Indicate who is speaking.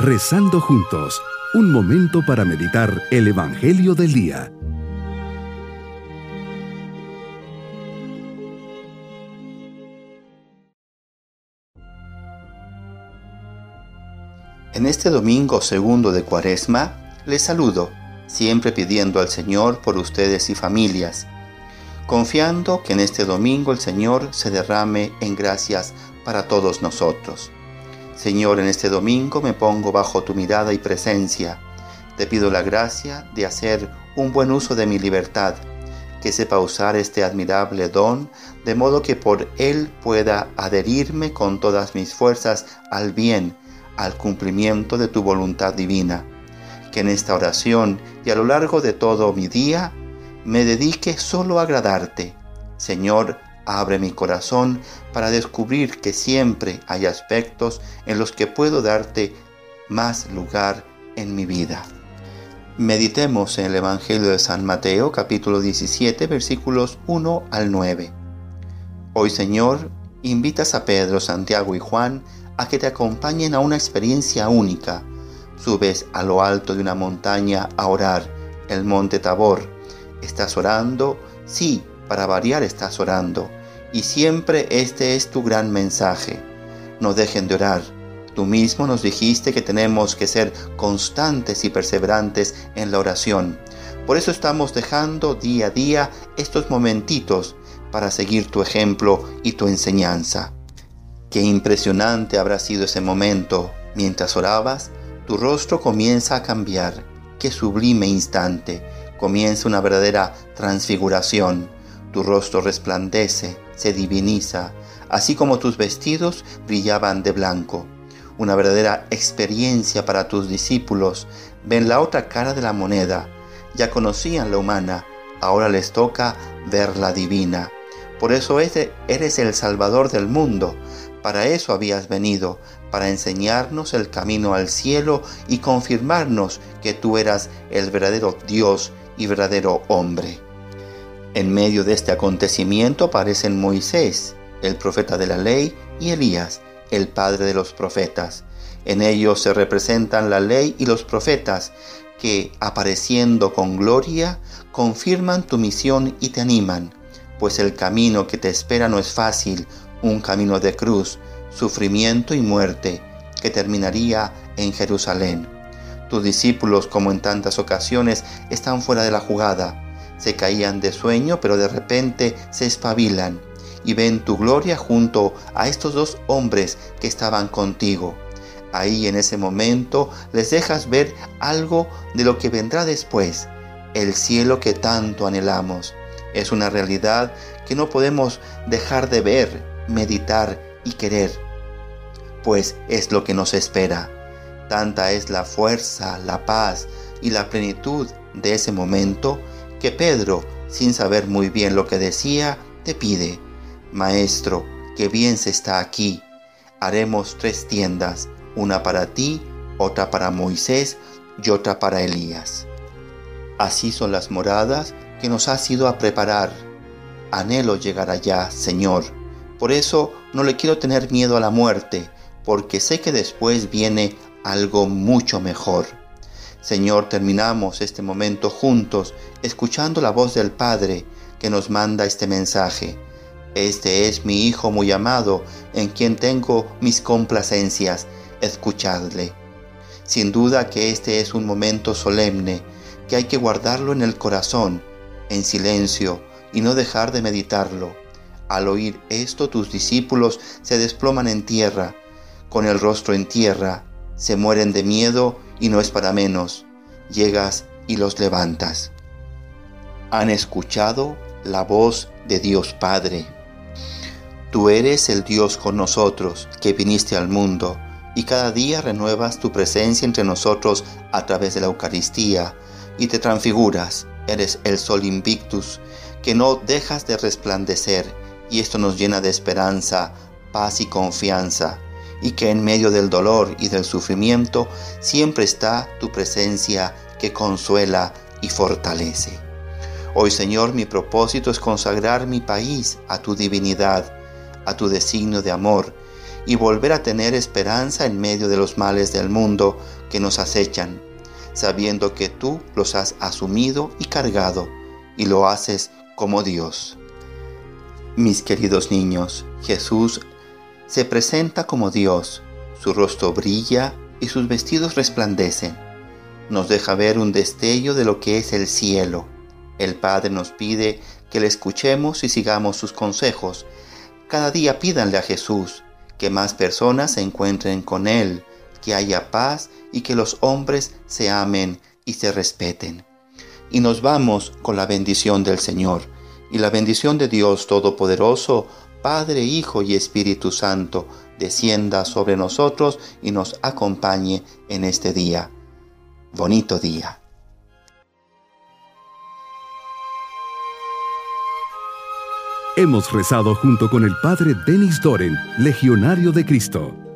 Speaker 1: Rezando juntos, un momento para meditar el Evangelio del Día.
Speaker 2: En este domingo segundo de Cuaresma, les saludo, siempre pidiendo al Señor por ustedes y familias, confiando que en este domingo el Señor se derrame en gracias para todos nosotros. Señor, en este domingo me pongo bajo tu mirada y presencia. Te pido la gracia de hacer un buen uso de mi libertad, que sepa usar este admirable don, de modo que por él pueda adherirme con todas mis fuerzas al bien, al cumplimiento de tu voluntad divina. Que en esta oración y a lo largo de todo mi día me dedique solo a agradarte. Señor, abre mi corazón para descubrir que siempre hay aspectos en los que puedo darte más lugar en mi vida. Meditemos en el Evangelio de San Mateo capítulo 17 versículos 1 al 9. Hoy Señor, invitas a Pedro, Santiago y Juan a que te acompañen a una experiencia única. Subes a lo alto de una montaña a orar, el monte Tabor. ¿Estás orando? Sí, para variar estás orando y siempre este es tu gran mensaje. No dejen de orar. Tú mismo nos dijiste que tenemos que ser constantes y perseverantes en la oración. Por eso estamos dejando día a día estos momentitos para seguir tu ejemplo y tu enseñanza. Qué impresionante habrá sido ese momento. Mientras orabas, tu rostro comienza a cambiar. Qué sublime instante. Comienza una verdadera transfiguración. Tu rostro resplandece, se diviniza, así como tus vestidos brillaban de blanco. Una verdadera experiencia para tus discípulos. Ven la otra cara de la moneda. Ya conocían la humana, ahora les toca ver la divina. Por eso eres el Salvador del mundo. Para eso habías venido, para enseñarnos el camino al cielo y confirmarnos que tú eras el verdadero Dios y verdadero hombre. En medio de este acontecimiento aparecen Moisés, el profeta de la ley, y Elías, el padre de los profetas. En ellos se representan la ley y los profetas, que, apareciendo con gloria, confirman tu misión y te animan, pues el camino que te espera no es fácil, un camino de cruz, sufrimiento y muerte, que terminaría en Jerusalén. Tus discípulos, como en tantas ocasiones, están fuera de la jugada, se caían de sueño, pero de repente se espabilan y ven tu gloria junto a estos dos hombres que estaban contigo. Ahí en ese momento les dejas ver algo de lo que vendrá después, el cielo que tanto anhelamos. Es una realidad que no podemos dejar de ver, meditar y querer, pues es lo que nos espera. Tanta es la fuerza, la paz y la plenitud de ese momento que Pedro, sin saber muy bien lo que decía, te pide, Maestro, que bien se está aquí. Haremos tres tiendas, una para ti, otra para Moisés y otra para Elías. Así son las moradas que nos has ido a preparar. Anhelo llegar allá, Señor. Por eso no le quiero tener miedo a la muerte, porque sé que después viene algo mucho mejor. Señor, terminamos este momento juntos, escuchando la voz del Padre que nos manda este mensaje. Este es mi Hijo muy amado, en quien tengo mis complacencias, escuchadle. Sin duda que este es un momento solemne, que hay que guardarlo en el corazón, en silencio, y no dejar de meditarlo. Al oír esto tus discípulos se desploman en tierra, con el rostro en tierra, se mueren de miedo y no es para menos. Llegas y los levantas. Han escuchado la voz de Dios Padre. Tú eres el Dios con nosotros, que viniste al mundo, y cada día renuevas tu presencia entre nosotros a través de la Eucaristía, y te transfiguras. Eres el sol invictus, que no dejas de resplandecer, y esto nos llena de esperanza, paz y confianza y que en medio del dolor y del sufrimiento siempre está tu presencia que consuela y fortalece. Hoy Señor mi propósito es consagrar mi país a tu divinidad, a tu designio de amor y volver a tener esperanza en medio de los males del mundo que nos acechan, sabiendo que tú los has asumido y cargado y lo haces como Dios. Mis queridos niños, Jesús se presenta como Dios, su rostro brilla y sus vestidos resplandecen. Nos deja ver un destello de lo que es el cielo. El Padre nos pide que le escuchemos y sigamos sus consejos. Cada día pídanle a Jesús que más personas se encuentren con Él, que haya paz y que los hombres se amen y se respeten. Y nos vamos con la bendición del Señor. Y la bendición de Dios Todopoderoso, Padre, Hijo y Espíritu Santo, descienda sobre nosotros y nos acompañe en este día. Bonito día.
Speaker 1: Hemos rezado junto con el Padre Denis Doren, Legionario de Cristo.